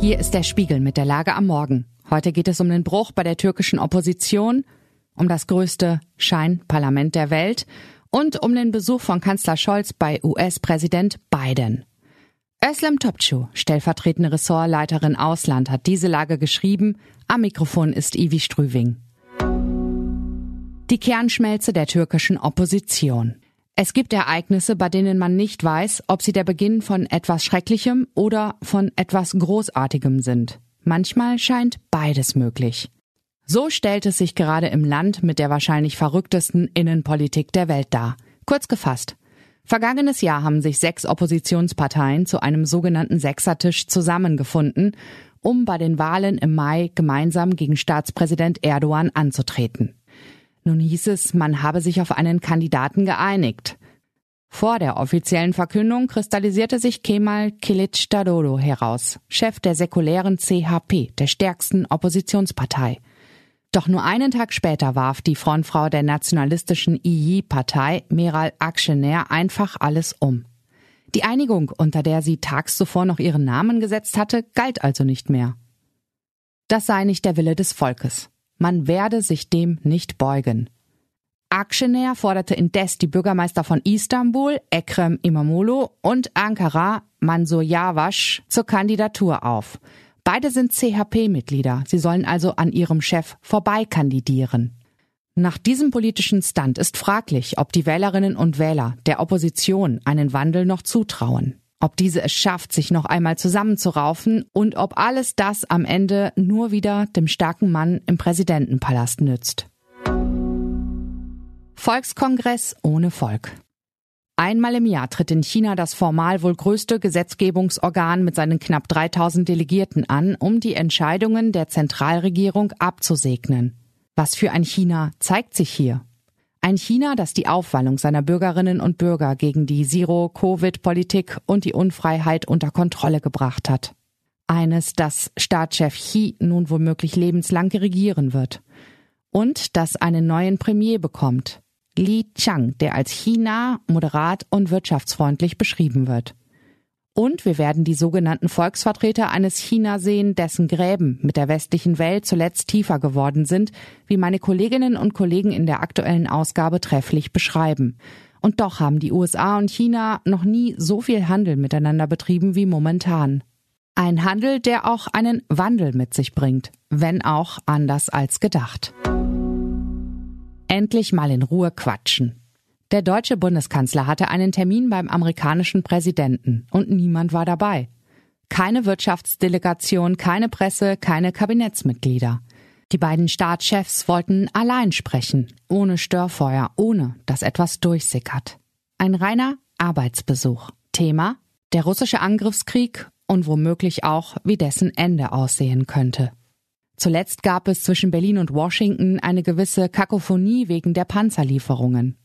Hier ist der Spiegel mit der Lage am Morgen. Heute geht es um den Bruch bei der türkischen Opposition, um das größte Scheinparlament der Welt und um den Besuch von Kanzler Scholz bei US-Präsident Biden. Özlem Topçu, stellvertretende Ressortleiterin Ausland, hat diese Lage geschrieben. Am Mikrofon ist Ivi Strüving. Die Kernschmelze der türkischen Opposition. Es gibt Ereignisse, bei denen man nicht weiß, ob sie der Beginn von etwas Schrecklichem oder von etwas Großartigem sind. Manchmal scheint beides möglich. So stellt es sich gerade im Land mit der wahrscheinlich verrücktesten Innenpolitik der Welt dar. Kurz gefasst. Vergangenes Jahr haben sich sechs Oppositionsparteien zu einem sogenannten Sechsertisch zusammengefunden, um bei den Wahlen im Mai gemeinsam gegen Staatspräsident Erdogan anzutreten. Nun hieß es, man habe sich auf einen Kandidaten geeinigt. Vor der offiziellen Verkündung kristallisierte sich Kemal Kılıçdaroğlu heraus, Chef der säkulären CHP, der stärksten Oppositionspartei. Doch nur einen Tag später warf die Frontfrau der nationalistischen II-Partei, Meral Akşener, einfach alles um. Die Einigung, unter der sie tags zuvor noch ihren Namen gesetzt hatte, galt also nicht mehr. Das sei nicht der Wille des Volkes. Man werde sich dem nicht beugen. Akşener forderte indes die Bürgermeister von Istanbul, Ekrem İmamoğlu und Ankara, Mansur Yavaş, zur Kandidatur auf. Beide sind CHP-Mitglieder. Sie sollen also an ihrem Chef vorbeikandidieren. Nach diesem politischen Stand ist fraglich, ob die Wählerinnen und Wähler der Opposition einen Wandel noch zutrauen ob diese es schafft, sich noch einmal zusammenzuraufen und ob alles das am Ende nur wieder dem starken Mann im Präsidentenpalast nützt. Volkskongress ohne Volk. Einmal im Jahr tritt in China das formal wohl größte Gesetzgebungsorgan mit seinen knapp 3000 Delegierten an, um die Entscheidungen der Zentralregierung abzusegnen. Was für ein China zeigt sich hier? Ein China, das die Aufwallung seiner Bürgerinnen und Bürger gegen die Zero-Covid-Politik und die Unfreiheit unter Kontrolle gebracht hat. Eines, das Staatschef Xi nun womöglich lebenslang regieren wird. Und das einen neuen Premier bekommt. Li Chang, der als China moderat und wirtschaftsfreundlich beschrieben wird. Und wir werden die sogenannten Volksvertreter eines China sehen, dessen Gräben mit der westlichen Welt zuletzt tiefer geworden sind, wie meine Kolleginnen und Kollegen in der aktuellen Ausgabe trefflich beschreiben. Und doch haben die USA und China noch nie so viel Handel miteinander betrieben wie momentan. Ein Handel, der auch einen Wandel mit sich bringt, wenn auch anders als gedacht. Endlich mal in Ruhe quatschen. Der deutsche Bundeskanzler hatte einen Termin beim amerikanischen Präsidenten und niemand war dabei. Keine Wirtschaftsdelegation, keine Presse, keine Kabinettsmitglieder. Die beiden Staatschefs wollten allein sprechen, ohne Störfeuer, ohne dass etwas durchsickert. Ein reiner Arbeitsbesuch. Thema der russische Angriffskrieg und womöglich auch, wie dessen Ende aussehen könnte. Zuletzt gab es zwischen Berlin und Washington eine gewisse Kakophonie wegen der Panzerlieferungen.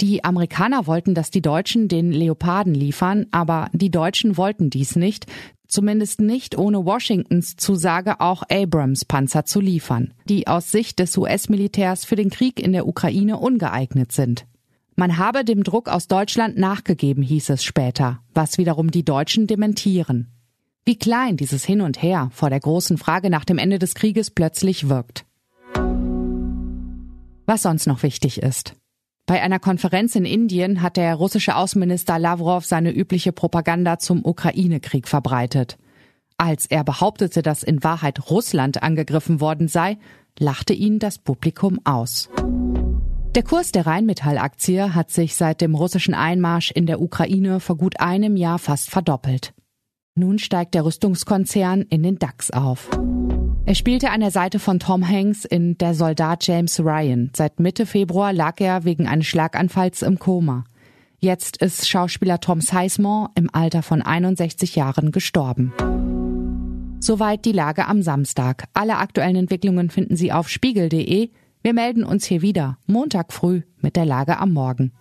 Die Amerikaner wollten, dass die Deutschen den Leoparden liefern, aber die Deutschen wollten dies nicht, zumindest nicht ohne Washingtons Zusage auch Abrams-Panzer zu liefern, die aus Sicht des US-Militärs für den Krieg in der Ukraine ungeeignet sind. Man habe dem Druck aus Deutschland nachgegeben, hieß es später, was wiederum die Deutschen dementieren. Wie klein dieses Hin und Her vor der großen Frage nach dem Ende des Krieges plötzlich wirkt. Was sonst noch wichtig ist. Bei einer Konferenz in Indien hat der russische Außenminister Lavrov seine übliche Propaganda zum Ukraine-Krieg verbreitet. Als er behauptete, dass in Wahrheit Russland angegriffen worden sei, lachte ihn das Publikum aus. Der Kurs der Rheinmetall-Aktie hat sich seit dem russischen Einmarsch in der Ukraine vor gut einem Jahr fast verdoppelt. Nun steigt der Rüstungskonzern in den DAX auf. Er spielte an der Seite von Tom Hanks in Der Soldat James Ryan. Seit Mitte Februar lag er wegen eines Schlaganfalls im Koma. Jetzt ist Schauspieler Tom Sizemore im Alter von 61 Jahren gestorben. Soweit die Lage am Samstag. Alle aktuellen Entwicklungen finden Sie auf spiegel.de. Wir melden uns hier wieder Montag früh mit der Lage am Morgen.